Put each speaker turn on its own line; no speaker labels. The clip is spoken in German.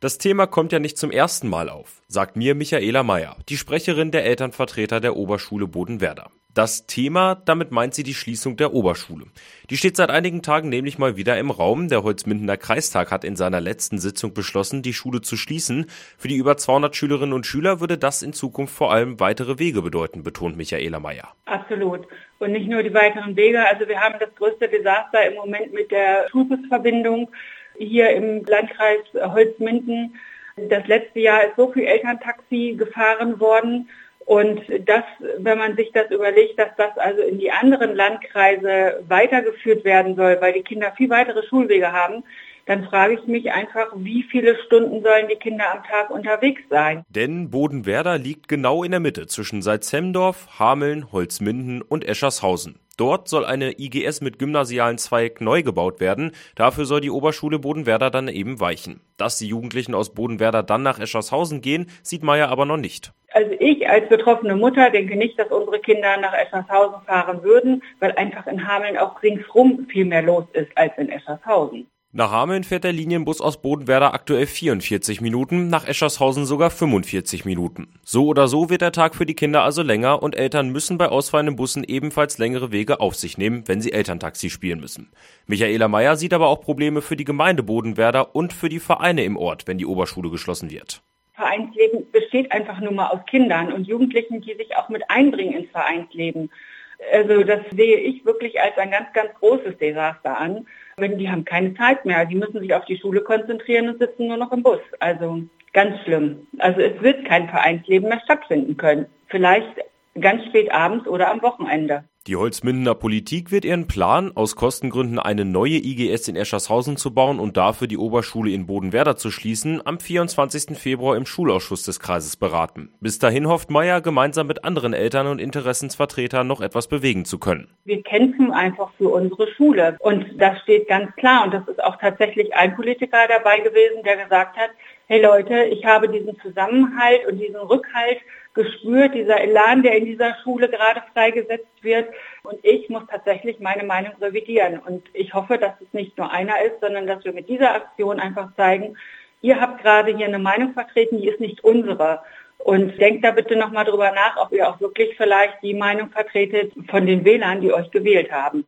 Das Thema kommt ja nicht zum ersten Mal auf, sagt mir Michaela Meyer, die Sprecherin der Elternvertreter der Oberschule Bodenwerder. Das Thema, damit meint sie die Schließung der Oberschule. Die steht seit einigen Tagen nämlich mal wieder im Raum. Der Holzmindener Kreistag hat in seiner letzten Sitzung beschlossen, die Schule zu schließen. Für die über 200 Schülerinnen und Schüler würde das in Zukunft vor allem weitere Wege bedeuten, betont Michaela Meyer.
Absolut. Und nicht nur die weiteren Wege. Also wir haben das größte Desaster im Moment mit der Schulbusverbindung hier im Landkreis Holzminden. Das letzte Jahr ist so viel Elterntaxi gefahren worden. Und das, wenn man sich das überlegt, dass das also in die anderen Landkreise weitergeführt werden soll, weil die Kinder viel weitere Schulwege haben, dann frage ich mich einfach, wie viele Stunden sollen die Kinder am Tag unterwegs sein?
Denn Bodenwerder liegt genau in der Mitte zwischen Salzhemdorf, Hameln, Holzminden und Eschershausen. Dort soll eine IGS mit gymnasialen Zweig neu gebaut werden. Dafür soll die Oberschule Bodenwerder dann eben weichen. Dass die Jugendlichen aus Bodenwerder dann nach Eschershausen gehen, sieht Meier aber noch nicht.
Also ich als betroffene Mutter denke nicht, dass unsere Kinder nach Eschershausen fahren würden, weil einfach in Hameln auch ringsrum viel mehr los ist als in Eschershausen.
Nach Hameln fährt der Linienbus aus Bodenwerder aktuell 44 Minuten, nach Eschershausen sogar 45 Minuten. So oder so wird der Tag für die Kinder also länger und Eltern müssen bei ausfallenden Bussen ebenfalls längere Wege auf sich nehmen, wenn sie Elterntaxi spielen müssen. Michaela Meyer sieht aber auch Probleme für die Gemeinde Bodenwerder und für die Vereine im Ort, wenn die Oberschule geschlossen wird.
Vereinsleben besteht einfach nur mal aus Kindern und Jugendlichen, die sich auch mit einbringen ins Vereinsleben. Also das sehe ich wirklich als ein ganz, ganz großes Desaster an. Die haben keine Zeit mehr, die müssen sich auf die Schule konzentrieren und sitzen nur noch im Bus. Also ganz schlimm. Also es wird kein Vereinsleben mehr stattfinden können. Vielleicht ganz spät abends oder am Wochenende.
Die Holzmindener Politik wird ihren Plan, aus Kostengründen eine neue IGS in Eschershausen zu bauen und dafür die Oberschule in Bodenwerder zu schließen, am 24. Februar im Schulausschuss des Kreises beraten. Bis dahin hofft Meyer, gemeinsam mit anderen Eltern und Interessensvertretern noch etwas bewegen zu können.
Wir kämpfen einfach für unsere Schule und das steht ganz klar und das ist auch tatsächlich ein Politiker dabei gewesen, der gesagt hat, hey Leute, ich habe diesen Zusammenhalt und diesen Rückhalt gespürt, dieser Elan, der in dieser Schule gerade freigesetzt wird. Und ich muss tatsächlich meine Meinung revidieren. Und ich hoffe, dass es nicht nur einer ist, sondern dass wir mit dieser Aktion einfach zeigen, ihr habt gerade hier eine Meinung vertreten, die ist nicht unsere. Und denkt da bitte nochmal drüber nach, ob ihr auch wirklich vielleicht die Meinung vertretet von den Wählern, die euch gewählt haben.